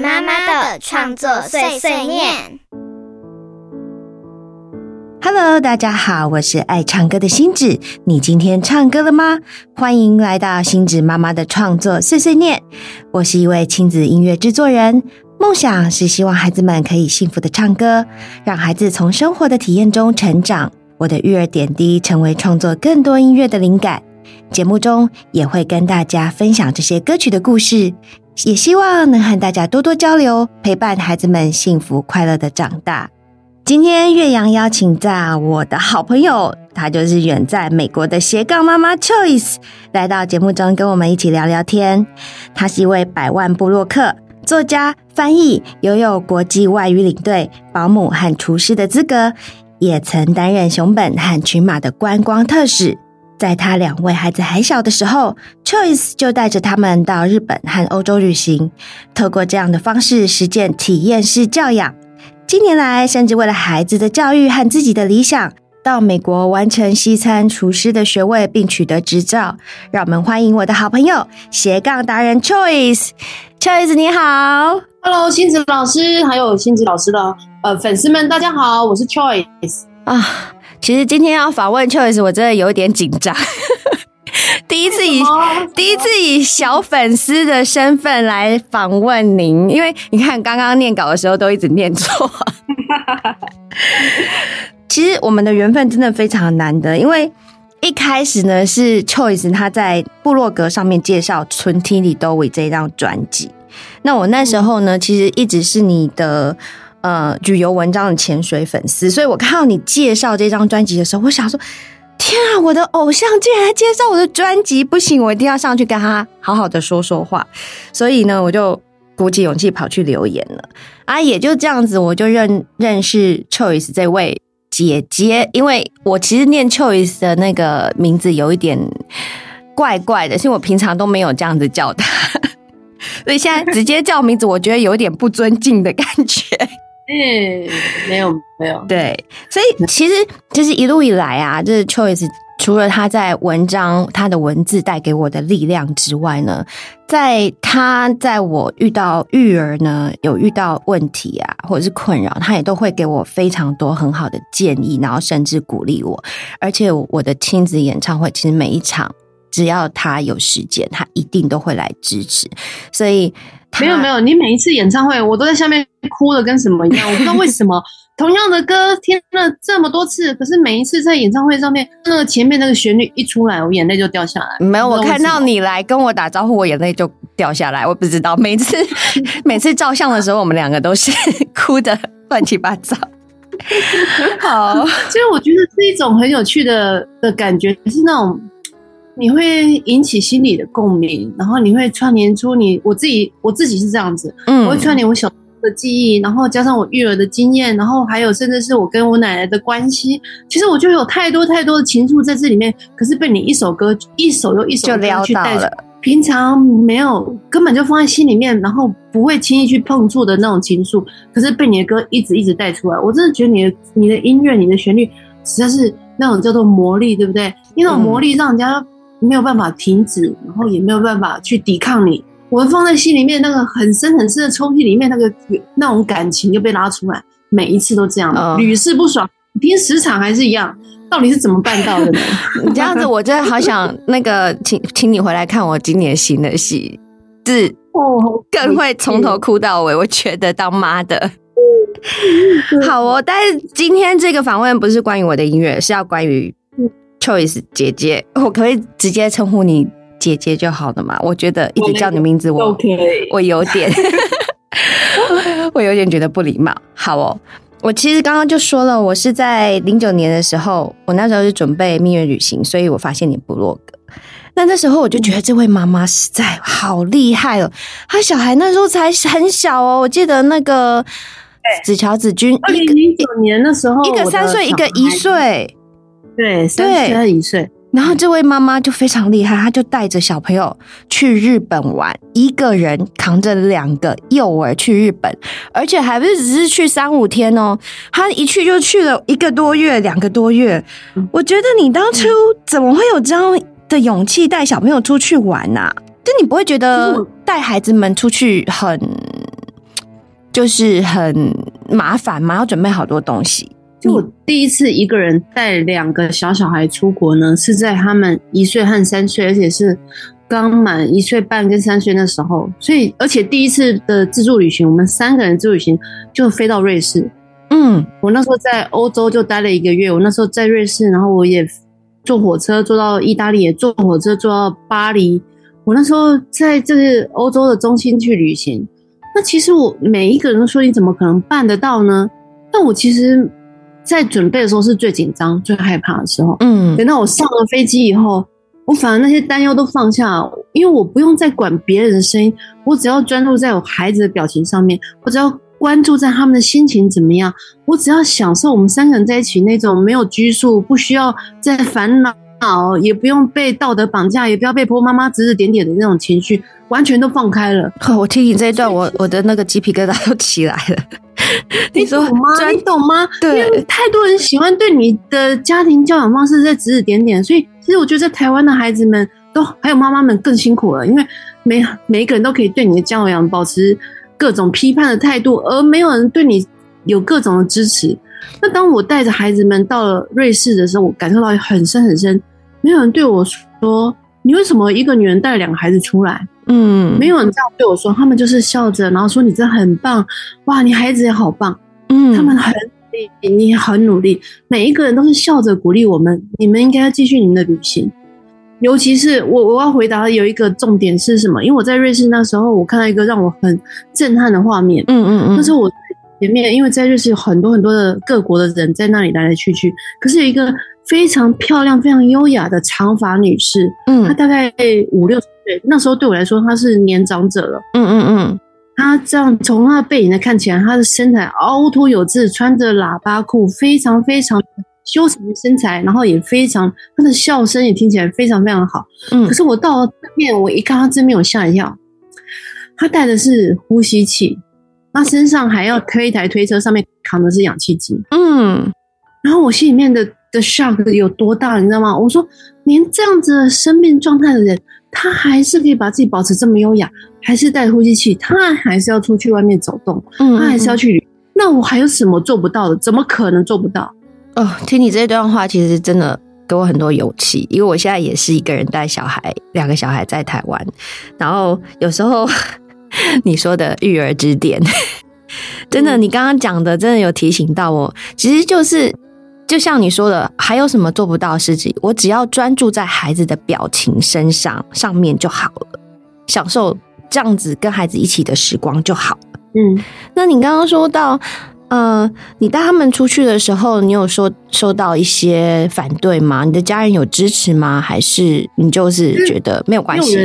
妈妈的创作碎碎念。Hello，大家好，我是爱唱歌的星子。你今天唱歌了吗？欢迎来到星子妈妈的创作碎碎念。我是一位亲子音乐制作人，梦想是希望孩子们可以幸福的唱歌，让孩子从生活的体验中成长。我的育儿点滴成为创作更多音乐的灵感。节目中也会跟大家分享这些歌曲的故事，也希望能和大家多多交流，陪伴孩子们幸福快乐的长大。今天岳阳邀请在我的好朋友，他就是远在美国的斜杠妈妈 Choice，来到节目中跟我们一起聊聊天。他是一位百万部落客、作家、翻译，拥有国际外语领队、保姆和厨师的资格，也曾担任熊本和群马的观光特使。在他两位孩子还小的时候，Choice 就带着他们到日本和欧洲旅行，透过这样的方式实践体验式教养。近年来，甚至为了孩子的教育和自己的理想，到美国完成西餐厨师的学位，并取得执照。让我们欢迎我的好朋友斜杠达人 Choice。Choice 你好，Hello，星子老师，还有星子老师的呃粉丝们，大家好，我是 Choice 啊。其实今天要访问 Choice，我真的有点紧张。第一次以第一次以小粉丝的身份来访问您，因为你看刚刚念稿的时候都一直念错。其实我们的缘分真的非常难得，因为一开始呢是 Choice 他在部落格上面介绍《纯听里都为》这张专辑，那我那时候呢其实一直是你的。呃，旅游文章的潜水粉丝，所以我看到你介绍这张专辑的时候，我想说：天啊，我的偶像竟然介绍我的专辑，不行，我一定要上去跟他好好的说说话。所以呢，我就鼓起勇气跑去留言了。啊，也就这样子，我就认认识 Choice 这位姐姐，因为我其实念 Choice 的那个名字有一点怪怪的，因为我平常都没有这样子叫他，所以现在直接叫名字，我觉得有点不尊敬的感觉。嗯，没有没有，对，所以其实就是一路以来啊，就是 Choice 除了他在文章、他的文字带给我的力量之外呢，在他在我遇到育儿呢有遇到问题啊，或者是困扰，他也都会给我非常多很好的建议，然后甚至鼓励我。而且我的亲子演唱会，其实每一场只要他有时间，他一定都会来支持，所以。没有没有，你每一次演唱会，我都在下面哭的跟什么一样。我不知道 为什么，同样的歌听了这么多次，可是每一次在演唱会上面，那个前面那个旋律一出来，我眼泪就掉下来。没有，我看到你来跟我打招呼，我眼泪就掉下来。我不知道，每次每次照相的时候，我们两个都是哭的乱七八糟。好，其实我觉得是一种很有趣的的感觉，是那种。你会引起心理的共鸣，然后你会串联出你我自己，我自己是这样子，嗯，我会串联我小的记忆，然后加上我育儿的经验，然后还有甚至是我跟我奶奶的关系，其实我就有太多太多的情愫在这里面，可是被你一首歌一首又一首歌去带了，平常没有根本就放在心里面，然后不会轻易去碰触的那种情愫，可是被你的歌一直一直带出来，我真的觉得你的你的音乐，你的旋律实在是那种叫做魔力，对不对？那种魔力让人家。没有办法停止，然后也没有办法去抵抗你。我放在心里面那个很深很深的抽屉里面，那个那种感情就被拉出来，每一次都这样，屡试不爽。听十场还是一样，到底是怎么办到的呢？你这样子，我真的好想那个请请你回来看我今年新的戏，是哦，更会从头哭到尾。我觉得当妈的，好哦。但是今天这个访问不是关于我的音乐，是要关于。Choice 姐姐，我可以直接称呼你姐姐就好了嘛？我觉得一直叫你名字，我我有点，我有点觉得不礼貌。好哦，我其实刚刚就说了，我是在零九年的时候，我那时候是准备蜜月旅行，所以我发现你部落格。那那时候我就觉得这位妈妈实在好厉害哦，她小孩那时候才很小哦，我记得那个子乔子君，二零零九年的时候，一个三岁，一个一岁。对，三岁一岁，然后这位妈妈就非常厉害，她就带着小朋友去日本玩，一个人扛着两个幼儿去日本，而且还不是只是去三五天哦，她一去就去了一个多月、两个多月。我觉得你当初怎么会有这样的勇气带小朋友出去玩呢？就你不会觉得带孩子们出去很就是很麻烦吗，要准备好多东西。就我第一次一个人带两个小小孩出国呢，是在他们一岁和三岁，而且是刚满一岁半跟三岁那时候。所以，而且第一次的自助旅行，我们三个人自助旅行就飞到瑞士。嗯，我那时候在欧洲就待了一个月。我那时候在瑞士，然后我也坐火车坐到意大利，也坐火车坐到巴黎。我那时候在这个欧洲的中心去旅行。那其实我每一个人都说你怎么可能办得到呢？但我其实。在准备的时候是最紧张、最害怕的时候。嗯，等到我上了飞机以后，我反而那些担忧都放下，因为我不用再管别人的声音，我只要专注在我孩子的表情上面，我只要关注在他们的心情怎么样，我只要享受我们三个人在一起那种没有拘束，不需要再烦恼，也不用被道德绑架，也不要被婆婆妈妈指指点点的那种情绪，完全都放开了。我听你这一段，我我的那个鸡皮疙瘩都起来了。你懂吗？你懂吗？对，因为太多人喜欢对你的家庭教养方式在指指点点，所以其实我觉得在台湾的孩子们都还有妈妈们更辛苦了，因为每每一个人都可以对你的教养保持各种批判的态度，而没有人对你有各种的支持。那当我带着孩子们到了瑞士的时候，我感受到很深很深，没有人对我说：“你为什么一个女人带两个孩子出来？”嗯，没有人这样对我说，他们就是笑着，然后说你真的很棒，哇，你孩子也好棒，嗯，他们很努力，你很努力，每一个人都是笑着鼓励我们，你们应该要继续你们的旅行。尤其是我，我要回答有一个重点是什么？因为我在瑞士那时候，我看到一个让我很震撼的画面，嗯嗯嗯，那是我前面，因为在瑞士有很多很多的各国的人在那里来来去去，可是有一个非常漂亮、非常优雅的长发女士，嗯，她大概五六。那时候对我来说，他是年长者了。嗯嗯嗯，他这样从他的背影来看起来，他的身材凹凸有致，穿着喇叭裤，非常非常修长的身材，然后也非常他的笑声也听起来非常非常好。嗯，可是我到了正面，我一看他正面，我吓一跳。他带的是呼吸器，他身上还要推一台推车，上面扛的是氧气机。嗯，然后我心里面的的 shock 有多大，你知道吗？我说，连这样子生命状态的人。他还是可以把自己保持这么优雅，还是带呼吸器，他还是要出去外面走动，嗯，他还是要去。那我还有什么做不到的？怎么可能做不到？哦，听你这段话，其实真的给我很多勇气，因为我现在也是一个人带小孩，两个小孩在台湾，然后有时候 你说的育儿之点，真的，你刚刚讲的真的有提醒到我，其实就是。就像你说的，还有什么做不到的事情？我只要专注在孩子的表情身上上面就好了，享受这样子跟孩子一起的时光就好了。嗯，那你刚刚说到，呃，你带他们出去的时候，你有说收到一些反对吗？你的家人有支持吗？还是你就是觉得没有关系？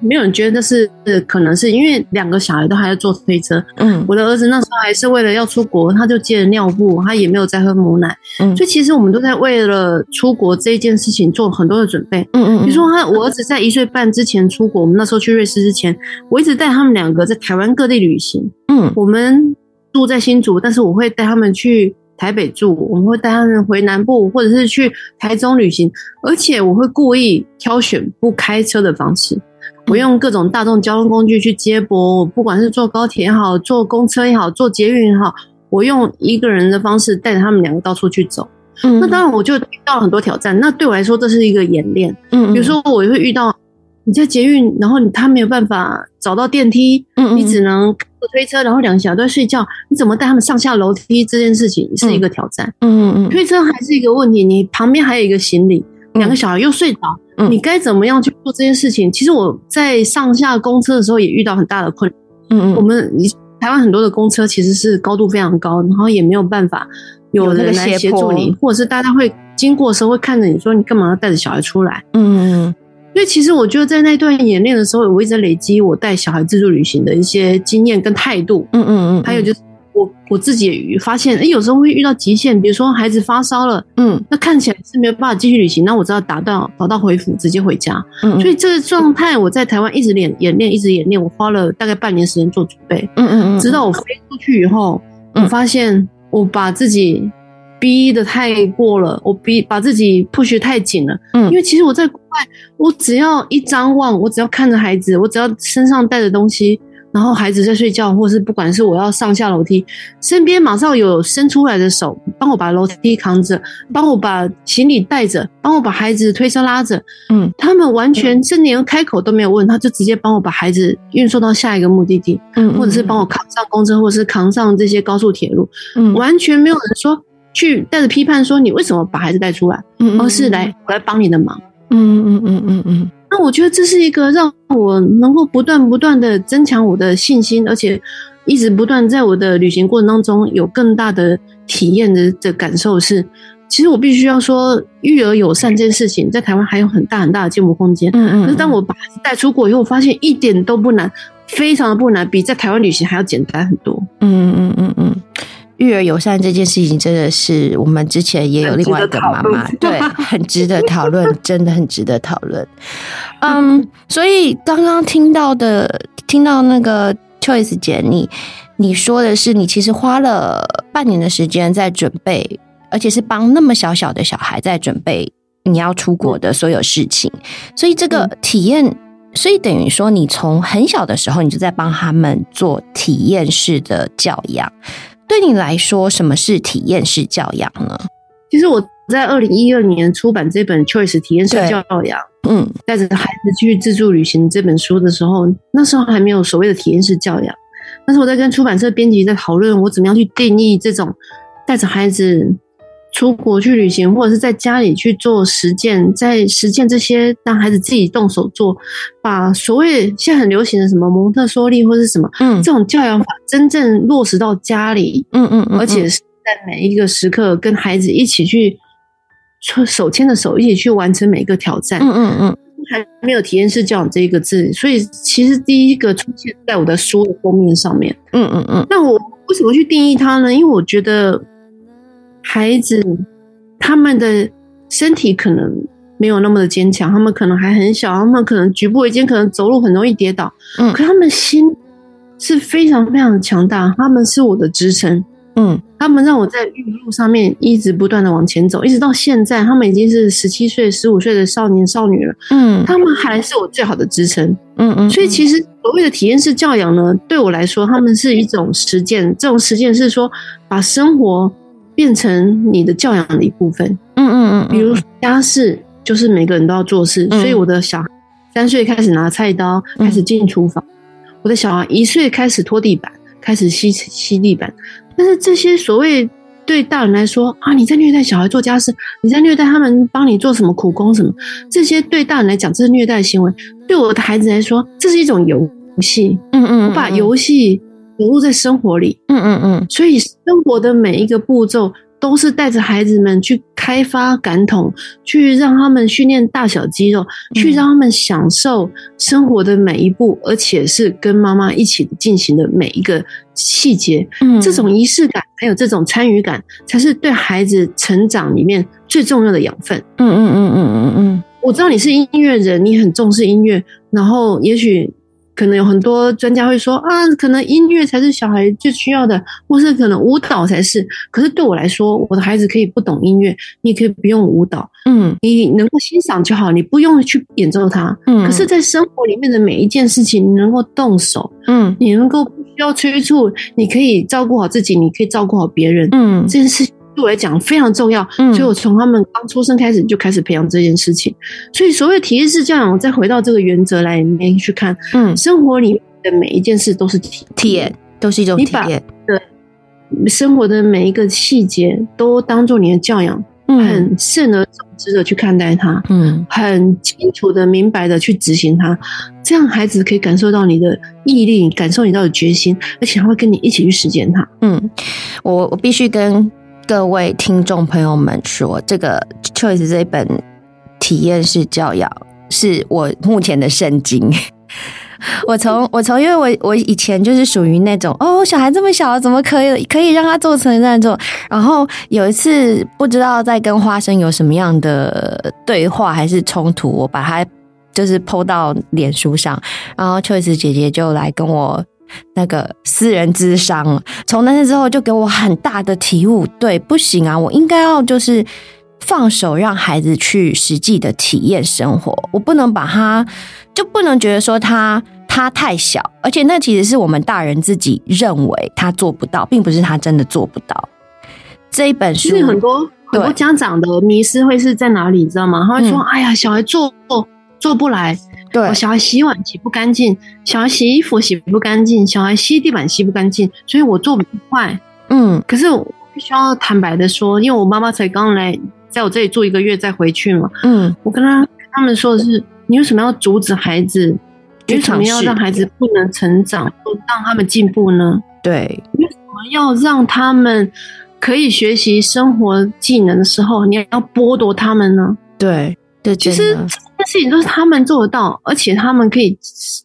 没有人觉得是可能是因为两个小孩都还在坐推车。嗯，我的儿子那时候还是为了要出国，他就接了尿布，他也没有再喝母奶。嗯，所以其实我们都在为了出国这一件事情做很多的准备。嗯嗯，比如说他，我儿子在一岁半之前出国，我们那时候去瑞士之前，我一直带他们两个在台湾各地旅行。嗯，我们住在新竹，但是我会带他们去台北住，我们会带他们回南部，或者是去台中旅行，而且我会故意挑选不开车的方式。我用各种大众交通工具去接驳，我不管是坐高铁也好，坐公车也好，坐捷运也好，我用一个人的方式带着他们两个到处去走。嗯，那当然我就遇到了很多挑战。那对我来说，这是一个演练。嗯，比如说我会遇到你在捷运，然后他没有办法找到电梯，嗯，你只能推车，然后两个小孩都在睡觉，你怎么带他们上下楼梯？这件事情是一个挑战。嗯嗯，推车还是一个问题，你旁边还有一个行李，两个小孩又睡着。你该怎么样去做这件事情？其实我在上下公车的时候也遇到很大的困嗯嗯，我们台湾很多的公车其实是高度非常高，然后也没有办法有人来协助你，或者是大家会经过的时候会看着你说你干嘛要带着小孩出来？嗯嗯。所以其实我觉得在那段演练的时候，我一直在累积我带小孩自助旅行的一些经验跟态度。嗯嗯嗯。还有就是。我我自己也发现，哎，有时候会遇到极限，比如说孩子发烧了，嗯，那看起来是没有办法继续旅行，那我只好打到打到回府，直接回家。嗯，所以这个状态我在台湾一直演演练，一直演练，我花了大概半年时间做准备。嗯嗯嗯，直到我飞出去以后，我发现我把自己逼的太过了，我逼把自己 push 太紧了。嗯，因为其实我在国外，我只要一张望，我只要看着孩子，我只要身上带的东西。然后孩子在睡觉，或是不管是我要上下楼梯，身边马上有伸出来的手帮我把楼梯扛着，帮我把行李带着，帮我把孩子推车拉着。嗯，他们完全是连开口都没有问，他就直接帮我把孩子运送到下一个目的地，嗯，或者是帮我扛上公车，或者是扛上这些高速铁路，嗯，完全没有人说去带着批判说你为什么把孩子带出来，而是来我来帮你的忙。嗯嗯嗯嗯嗯。那我觉得这是一个让我能够不断不断的增强我的信心，而且一直不断在我的旅行过程当中有更大的体验的的感受是，其实我必须要说育儿友善这件事情在台湾还有很大很大的进步空间。嗯嗯。可是当我把孩子带出国以后，我发现一点都不难，非常的不难，比在台湾旅行还要简单很多。嗯嗯嗯嗯。育儿友善这件事情，真的是我们之前也有另外一个妈妈，对，很值得讨论，真的很值得讨论。嗯，所以刚刚听到的，听到那个 Choice 姐，你你说的是，你其实花了半年的时间在准备，而且是帮那么小小的小孩在准备你要出国的所有事情，所以这个体验，所以等于说，你从很小的时候，你就在帮他们做体验式的教养。对你来说，什么是体验式教养呢？其实我在二零一二年出版这本《Choice 体验式教养》，嗯，带着孩子去自助旅行这本书的时候，那时候还没有所谓的体验式教养。但是我在跟出版社编辑在讨论，我怎么样去定义这种带着孩子。出国去旅行，或者是在家里去做实践，在实践这些让孩子自己动手做，把所谓现在很流行的什么蒙特梭利或是什么，嗯，这种教养法真正落实到家里，嗯嗯，而且是在每一个时刻跟孩子一起去手牵着手一起去完成每一个挑战，嗯嗯嗯，还没有体验式教养这一个字，所以其实第一个出现在我的书的封面上面，嗯嗯嗯，那我为什么去定义它呢？因为我觉得。孩子，他们的身体可能没有那么的坚强，他们可能还很小，他们可能举步维艰，可能走路很容易跌倒。嗯，可他们心是非常非常的强大，他们是我的支撑。嗯，他们让我在育路上面一直不断的往前走，一直到现在，他们已经是十七岁、十五岁的少年少女了。嗯，他们还是我最好的支撑。嗯嗯，所以其实所谓的体验式教养呢，对我来说，他们是一种实践。这种实践是说把生活。变成你的教养的一部分，嗯嗯嗯，比如家事就是每个人都要做事，所以我的小孩三岁开始拿菜刀，开始进厨房；我的小孩一岁开始拖地板，开始吸吸地板。但是这些所谓对大人来说啊，你在虐待小孩做家事，你在虐待他们帮你做什么苦工什么，这些对大人来讲这是虐待行为，对我的孩子来说这是一种游戏。嗯嗯，我把游戏。融入在生活里，嗯嗯嗯，所以生活的每一个步骤都是带着孩子们去开发感统，去让他们训练大小肌肉，去让他们享受生活的每一步，而且是跟妈妈一起进行的每一个细节。嗯，这种仪式感还有这种参与感，才是对孩子成长里面最重要的养分。嗯嗯嗯嗯嗯嗯，我知道你是音乐人，你很重视音乐，然后也许。可能有很多专家会说啊，可能音乐才是小孩最需要的，或是可能舞蹈才是。可是对我来说，我的孩子可以不懂音乐，你可以不用舞蹈，嗯，你能够欣赏就好，你不用去演奏它。嗯，可是，在生活里面的每一件事情，你能够动手，嗯，你能够不需要催促，你可以照顾好自己，你可以照顾好别人，嗯，这件事情。对我来讲非常重要，所以我从他们刚出生开始就开始培养这件事情。所以所谓体验式教养，我再回到这个原则来里面去看，嗯，生活里的每一件事都是体体验，都是一种体验。对，生活的每一个细节都当做你的教养，很慎而重之的去看待它，嗯，很清楚的、明白的去执行它，这样孩子可以感受到你的毅力，感受你到的决心，而且他会跟你一起去实践它。嗯，我我必须跟。各位听众朋友们，说这个 Choice 这本体验式教养是我目前的圣经。我从我从，因为我我以前就是属于那种哦，小孩这么小，怎么可以可以让他做成那种？然后有一次不知道在跟花生有什么样的对话还是冲突，我把它就是抛到脸书上，然后 Choice 姐姐就来跟我。那个私人智商，从那次之后就给我很大的体悟。对，不行啊，我应该要就是放手让孩子去实际的体验生活，我不能把他，就不能觉得说他他太小，而且那其实是我们大人自己认为他做不到，并不是他真的做不到。这一本书很多很多家长的迷失会是在哪里，你知道吗？他会说：“哎呀，小孩做做不来，对，小孩洗碗洗不干净，小孩洗衣服洗不干净，小孩吸地板吸不干净，所以我做不快。”嗯，可是我必须要坦白的说，因为我妈妈才刚来，在我这里住一个月再回去嘛。嗯，我跟他他们说的是：你为什么要阻止孩子？为什么要让孩子不能成长，不让他们进步呢？对，为什么要让他们可以学习生活技能的时候，你要剥夺他们呢？对，对，其实这件事情都是他们做得到，而且他们可以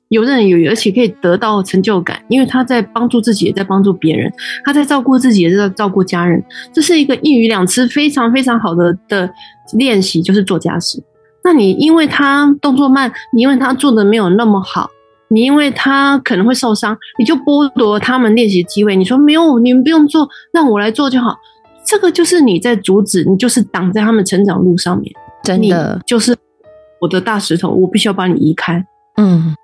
游刃有余，而且可以得到成就感，因为他在帮助自己，也在帮助别人，他在照顾自己，也在照顾家人。这是一个一鱼两吃非常非常好的的练习，就是做家事。那你因为他动作慢，你因为他做的没有那么好，你因为他可能会受伤，你就剥夺他们练习机会。你说没有，你们不用做，让我来做就好。这个就是你在阻止，你就是挡在他们成长路上面。真的，就是我的大石头，我必须要把你移开。嗯，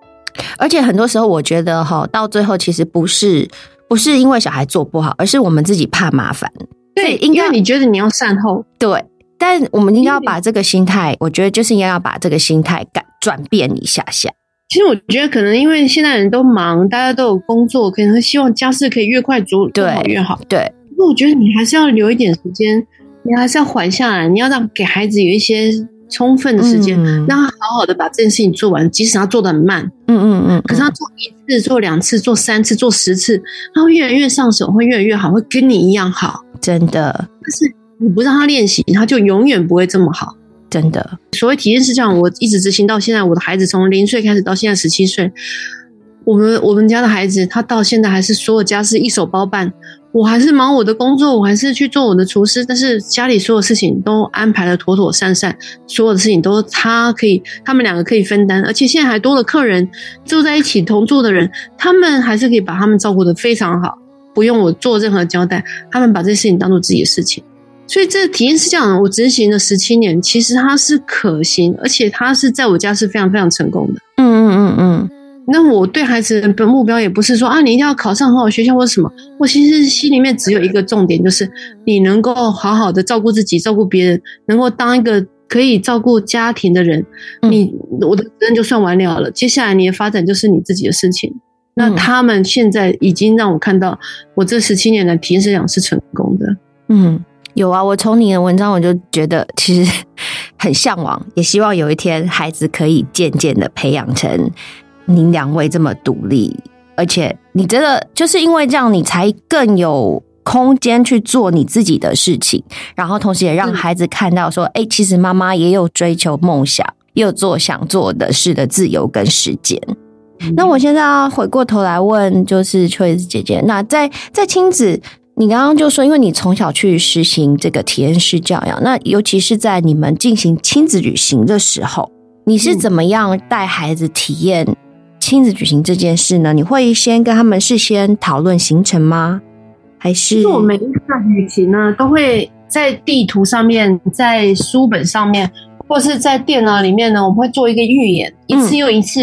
而且很多时候我觉得哈，到最后其实不是不是因为小孩做不好，而是我们自己怕麻烦。对，应该你觉得你要善后。对。但我们应该要把这个心态，我觉得就是应该要把这个心态改转变一下下。其实我觉得可能因为现在人都忙，大家都有工作，可能希望家事可以越快做做好越好。对，不过我觉得你还是要留一点时间，你还是要缓下来，你要让给孩子有一些充分的时间，让他好好的把这件事情做完，即使他做的很慢。嗯嗯嗯。可是他做一次、做两次、做三次、做十次，他会越来越上手，会越来越好，会跟你一样好。真的。但是。你不让他练习，他就永远不会这么好。真的，所谓体验式教育，我一直执行到现在。我的孩子从零岁开始到现在十七岁，我们我们家的孩子，他到现在还是所有家事一手包办。我还是忙我的工作，我还是去做我的厨师，但是家里所有事情都安排的妥妥善善，所有的事情都他可以，他们两个可以分担。而且现在还多了客人住在一起同住的人，他们还是可以把他们照顾的非常好，不用我做任何交代，他们把这事情当做自己的事情。所以这体验是这样的，我执行了十七年，其实它是可行，而且它是在我家是非常非常成功的。嗯嗯嗯嗯。那我对孩子的目标也不是说啊，你一定要考上很好学校或者什么，我其实心里面只有一个重点，就是你能够好好的照顾自己，照顾别人，能够当一个可以照顾家庭的人，你我的责任就算完了了。接下来你的发展就是你自己的事情。那他们现在已经让我看到，我这十七年的体验是讲是成功的。嗯。有啊，我从你的文章我就觉得其实 很向往，也希望有一天孩子可以渐渐的培养成您两位这么独立，而且你真的就是因为这样，你才更有空间去做你自己的事情，然后同时也让孩子看到说，哎，其实妈妈也有追求梦想，也有做想做的事的自由跟时间。那我现在要回过头来问，就是秋子姐姐，那在在亲子。你刚刚就说，因为你从小去实行这个体验式教养，那尤其是在你们进行亲子旅行的时候，你是怎么样带孩子体验亲子旅行这件事呢？你会先跟他们事先讨论行程吗？还是我每一次旅行呢，都会在地图上面、在书本上面，或是在电脑里面呢，我们会做一个预演，一次又一次。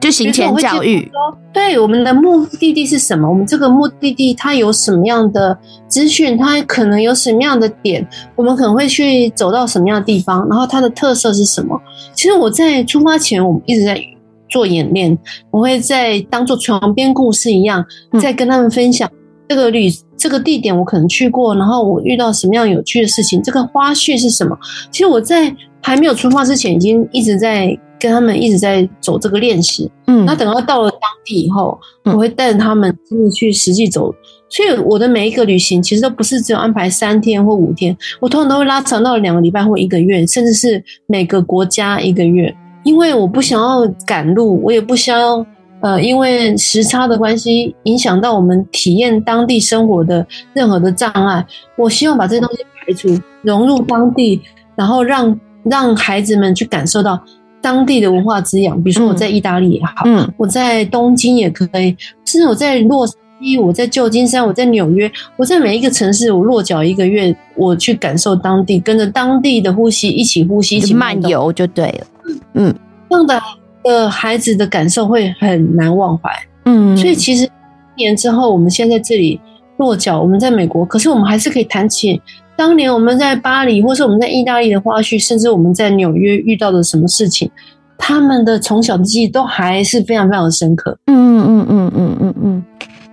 就行前教育，对我们的目的地是什么？我们这个目的地它有什么样的资讯？它可能有什么样的点？我们可能会去走到什么样的地方？然后它的特色是什么？其实我在出发前，我们一直在做演练，我会在当做床边故事一样，在跟他们分享这个旅这个地点我可能去过，然后我遇到什么样有趣的事情？这个花絮是什么？其实我在还没有出发之前，已经一直在。跟他们一直在走这个练习，嗯，那等到到了当地以后，我会带着他们真的去实际走。所以我的每一个旅行其实都不是只有安排三天或五天，我通常都会拉长到两个礼拜或一个月，甚至是每个国家一个月。因为我不想要赶路，我也不想要呃，因为时差的关系影响到我们体验当地生活的任何的障碍。我希望把这些东西排除，融入当地，然后让让孩子们去感受到。当地的文化滋养，比如说我在意大利也好，嗯，我在东京也可以，甚至我在洛杉矶，我在旧金山，我在纽约，我在每一个城市，我落脚一个月，我去感受当地，跟着当地的呼吸一起呼吸，一起漫游就对了。嗯，这样的的孩子的感受会很难忘怀。嗯，所以其实一年之后，我们现在这里落脚，我们在美国，可是我们还是可以谈起当年我们在巴黎，或是我们在意大利的花絮，甚至我们在纽约遇到的什么事情，他们的从小的记忆都还是非常非常的深刻。嗯嗯嗯嗯嗯嗯。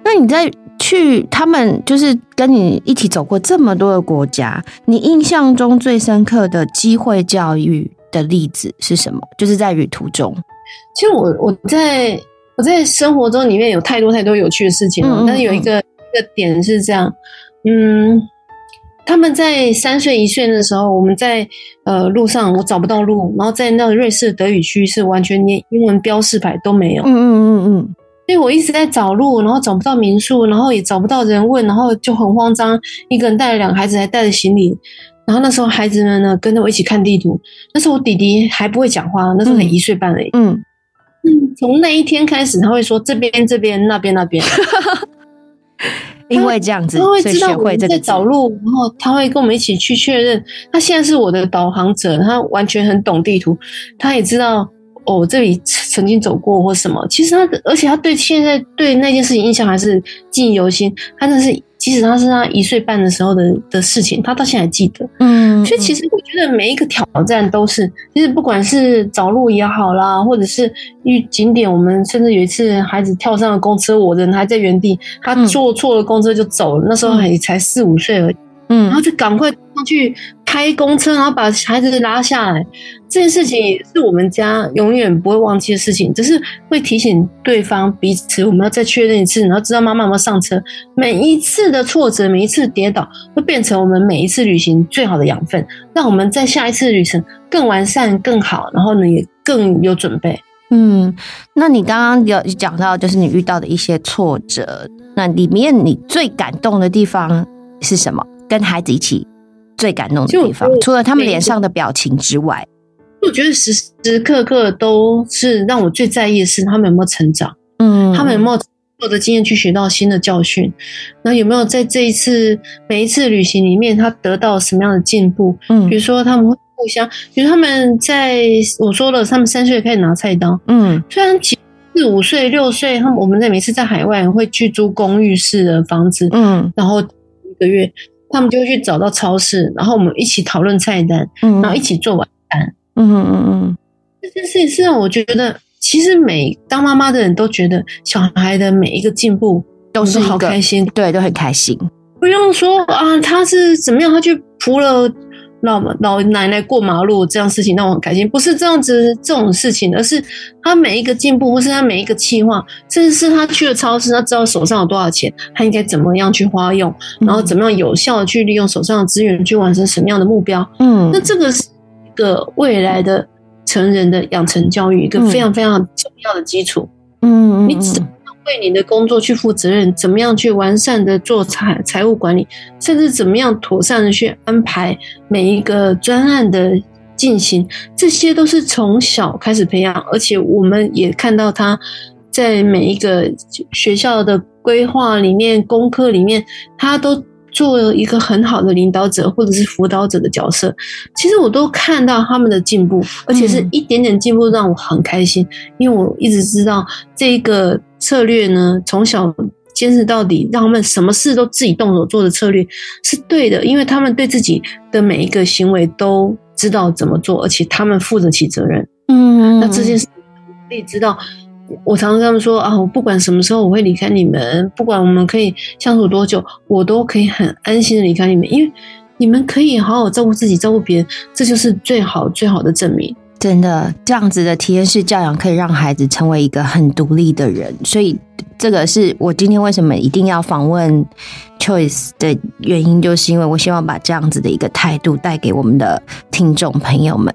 那你在去他们就是跟你一起走过这么多的国家，你印象中最深刻的机会教育的例子是什么？就是在旅途中。其实我我在。我在生活中里面有太多太多有趣的事情了，但是有一个一个点是这样，嗯，他们在三岁一岁的时候，我们在呃路上我找不到路，然后在那个瑞士德语区是完全连英文标示牌都没有，嗯嗯嗯嗯，所以我一直在找路，然后找不到民宿，然后也找不到人问，然后就很慌张，一个人带了两个孩子，还带着行李，然后那时候孩子们呢跟着我一起看地图，那时候我弟弟还不会讲话，那时候才一岁半而已，嗯嗯。从那一天开始，他会说这边这边那边那边，因为这样子，他会知道我们在找路，然后他会跟我们一起去确认。他现在是我的导航者，他完全很懂地图，他也知道哦这里曾经走过或什么。其实他，而且他对现在对那件事情印象还是记忆犹新。他那是。即使他是他一岁半的时候的的事情，他到现在还记得。嗯，所以其实我觉得每一个挑战都是，其实不管是找路也好啦，或者是遇景点，我们甚至有一次孩子跳上了公车，我人还在原地，他坐错了公车就走了，那时候还才四五岁而已。嗯，然后就赶快上去开公车，然后把孩子拉下来。这件事情是我们家永远不会忘记的事情，只是会提醒对方彼此，我们要再确认一次，然后知道妈妈有没有上车。每一次的挫折，每一次跌倒，会变成我们每一次旅行最好的养分，让我们在下一次旅程更完善、更好，然后呢也更有准备。嗯，那你刚刚有讲到，就是你遇到的一些挫折，那里面你最感动的地方是什么？跟孩子一起最感动的地方，除了他们脸上的表情之外，我觉得时时刻刻都是让我最在意的是他们有没有成长，嗯，他们有没有做的经验去学到新的教训，那有没有在这一次每一次旅行里面，他得到什么样的进步？嗯，比如说他们会互相，比如他们在我说了，他们三岁可以拿菜刀，嗯，虽然其四五岁、六岁，他们我们在每次在海外会去租公寓式的房子，嗯，然后一个月。他们就会去找到超市，然后我们一起讨论菜单，嗯然后一起做晚餐。嗯嗯嗯，这件事情是让我觉得，其实每当妈妈的人都觉得小孩的每一个进步都是好开心，对，都很开心。不用说啊，他是怎么样，他去扶了。老老奶奶过马路这样事情让我很开心，不是这样子这种事情，而是他每一个进步，或是他每一个计划，甚至是他去了超市，他知道手上有多少钱，他应该怎么样去花用，然后怎么样有效的去利用手上的资源去完成什么样的目标。嗯，那这个是一个未来的成人的养成教育一个非常非常重要的基础。嗯，你只。为你的工作去负责任，怎么样去完善的做财财务管理，甚至怎么样妥善的去安排每一个专案的进行，这些都是从小开始培养，而且我们也看到他在每一个学校的规划里面、功课里面，他都。做了一个很好的领导者或者是辅导者的角色，其实我都看到他们的进步，而且是一点点进步，让我很开心。因为我一直知道这一个策略呢，从小坚持到底，让他们什么事都自己动手做的策略是对的，因为他们对自己的每一个行为都知道怎么做，而且他们负得起责任。嗯，那这件事可以知道。我常常跟他们说啊，我不管什么时候我会离开你们，不管我们可以相处多久，我都可以很安心的离开你们，因为你们可以好好照顾自己，照顾别人，这就是最好最好的证明。真的，这样子的体验式教养可以让孩子成为一个很独立的人，所以这个是我今天为什么一定要访问 Choice 的原因，就是因为我希望把这样子的一个态度带给我们的听众朋友们。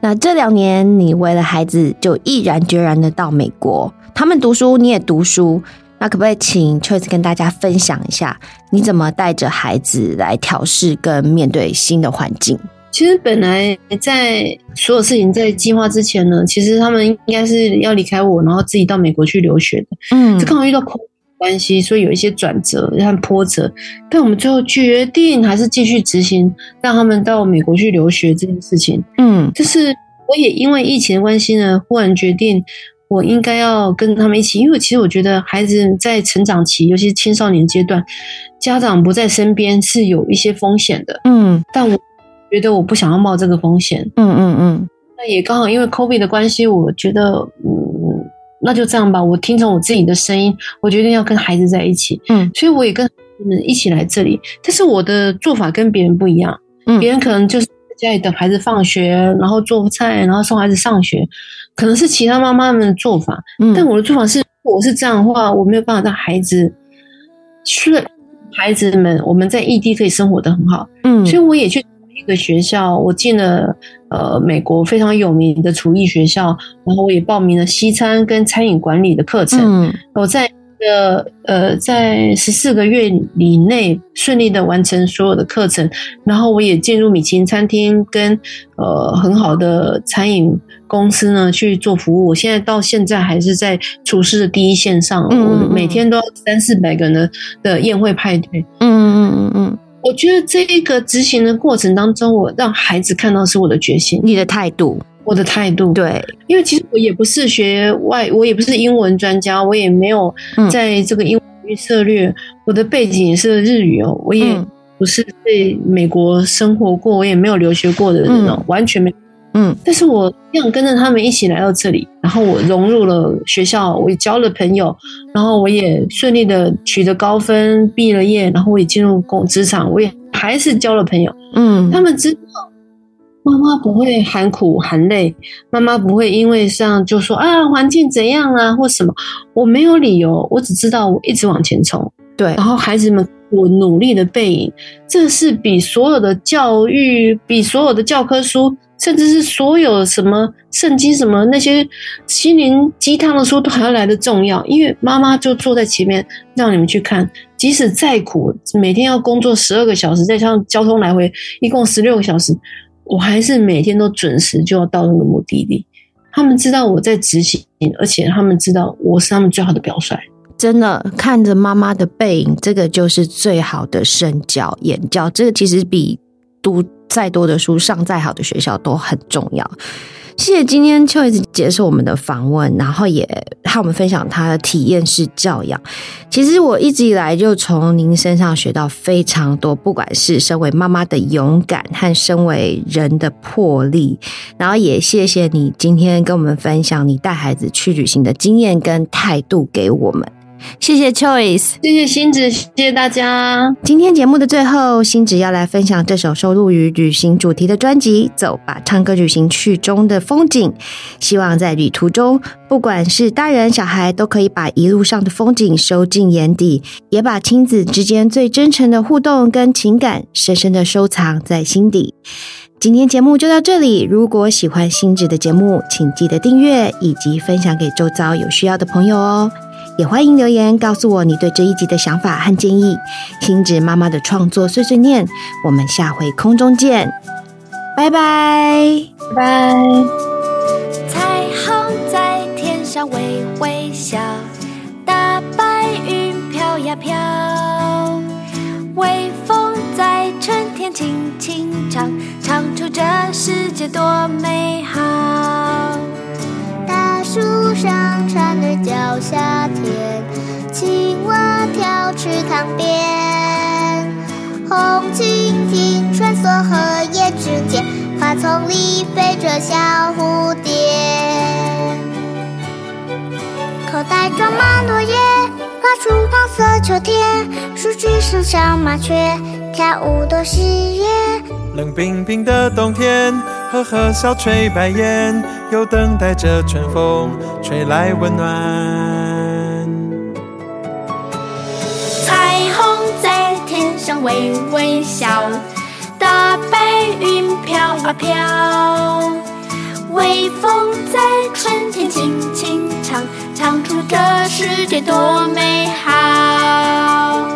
那这两年，你为了孩子就毅然决然的到美国，他们读书，你也读书，那可不可以请 Choice 跟大家分享一下，你怎么带着孩子来调试跟面对新的环境？其实本来在所有事情在计划之前呢，其实他们应该是要离开我，然后自己到美国去留学的。嗯，这刚好遇到关系，所以有一些转折和波折，但我们最后决定还是继续执行，让他们到美国去留学这件事情。嗯，就是我也因为疫情的关系呢，忽然决定我应该要跟他们一起，因为其实我觉得孩子在成长期，尤其是青少年阶段，家长不在身边是有一些风险的。嗯，但我觉得我不想要冒这个风险。嗯嗯嗯。那也刚好因为 COVID 的关系，我觉得嗯，那就这样吧，我听从我自己的声音，我决定要跟孩子在一起。嗯，所以我也跟们一起来这里，但是我的做法跟别人不一样。嗯，别人可能就是在家里等孩子放学，然后做菜，然后送孩子上学，可能是其他妈妈们的做法。嗯，但我的做法是，我是这样的话，我没有办法让孩子去了，孩子们我们在异地可以生活的很好。嗯，所以我也去一个学校，我进了呃美国非常有名的厨艺学校，然后我也报名了西餐跟餐饮管理的课程。嗯，我在。呃呃，在十四个月以内顺利的完成所有的课程，然后我也进入米其林餐厅跟呃很好的餐饮公司呢去做服务。我现在到现在还是在厨师的第一线上，我每天都要三四百个人的的宴会派对。嗯嗯嗯嗯，我觉得这一个执行的过程当中，我让孩子看到是我的决心，你的态度。我的态度对，因为其实我也不是学外，我也不是英文专家，我也没有在这个英语策略。我的背景也是日语哦，我也不是在美国生活过，我也没有留学过的人哦，完全没。嗯，但是我这样跟着他们一起来到这里，然后我融入了学校，我也交了朋友，然后我也顺利的取得高分，毕了业，然后我也进入工职场，我也还是交了朋友。嗯，他们知道。妈妈不会喊苦喊累，妈妈不会因为这样就说啊环境怎样啊或什么，我没有理由，我只知道我一直往前冲。对，然后孩子们我努力的背影，这是比所有的教育、比所有的教科书，甚至是所有什么圣经什么那些心灵鸡汤的书都还要来的重要。因为妈妈就坐在前面让你们去看，即使再苦，每天要工作十二个小时，再加上交通来回，一共十六个小时。我还是每天都准时就要到那个目的地。他们知道我在执行，而且他们知道我是他们最好的表率。真的看着妈妈的背影，这个就是最好的身教言教。这个其实比读再多的书、上再好的学校都很重要。谢谢今天秋叶子接受我们的访问，然后也和我们分享他的体验式教养。其实我一直以来就从您身上学到非常多，不管是身为妈妈的勇敢和身为人的魄力。然后也谢谢你今天跟我们分享你带孩子去旅行的经验跟态度给我们。谢谢 Choice，谢谢星子，谢谢大家。今天节目的最后，星子要来分享这首收录于旅行主题的专辑《走吧，唱歌旅行去》中的风景。希望在旅途中，不管是大人小孩，都可以把一路上的风景收进眼底，也把亲子之间最真诚的互动跟情感，深深的收藏在心底。今天节目就到这里。如果喜欢星子的节目，请记得订阅以及分享给周遭有需要的朋友哦。也欢迎留言告诉我你对这一集的想法和建议。星子妈妈的创作碎碎念，我们下回空中见，拜拜拜拜。彩虹在天上微微笑，大白云飘呀飘，微风在春天轻轻唱，唱出这世界多美好。树上蝉儿叫夏天，青蛙跳池塘边，红蜻蜓穿梭荷叶之间，花丛里飞着小蝴蝶。口袋装满落叶，画出黄色秋天，树枝上小麻雀跳舞多喜悦。冷冰冰的冬天，呵呵笑吹白烟，又等待着春风吹来温暖。彩虹在天上微微笑，大白云飘啊飘，微风在春天轻轻唱，唱出这世界多美好。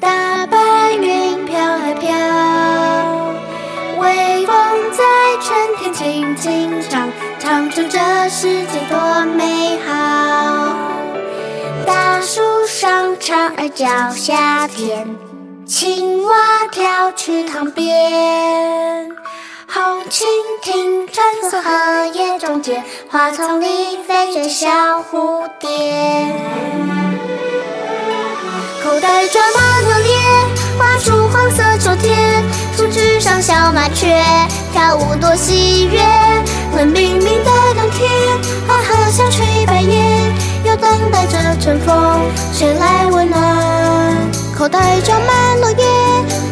大白云飘啊飘，微风在春天轻轻唱，唱出这世界多美好。大树上蝉儿叫，夏天青蛙跳池塘边，红蜻蜓穿梭荷叶中间，花丛里飞着小蝴蝶。口袋装满落叶，画出黄色秋天。树枝上小麻雀跳舞多喜悦。冷冰冰的冬天，哈哈笑吹白烟，又等待着春风吹来温暖。口袋装满落叶，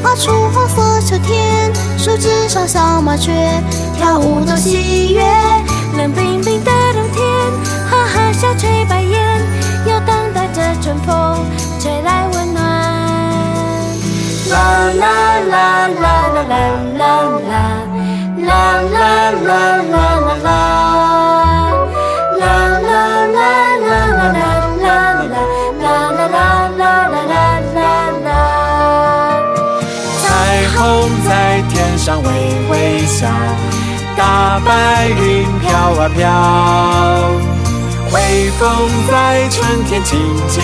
画出黄色秋天。树枝上小麻雀跳舞多喜悦。冷冰冰的冬天，哈哈笑吹白烟，又等待着春风啦啦啦啦啦啦啦啦，啦啦啦啦啦啦，啦啦啦啦啦啦啦啦啦啦啦啦啦啦。彩虹在天上微微笑，大白云飘啊飘，微风在春天轻轻，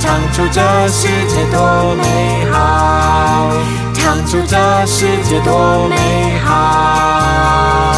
唱出这世界多美好，唱出这世界多美好。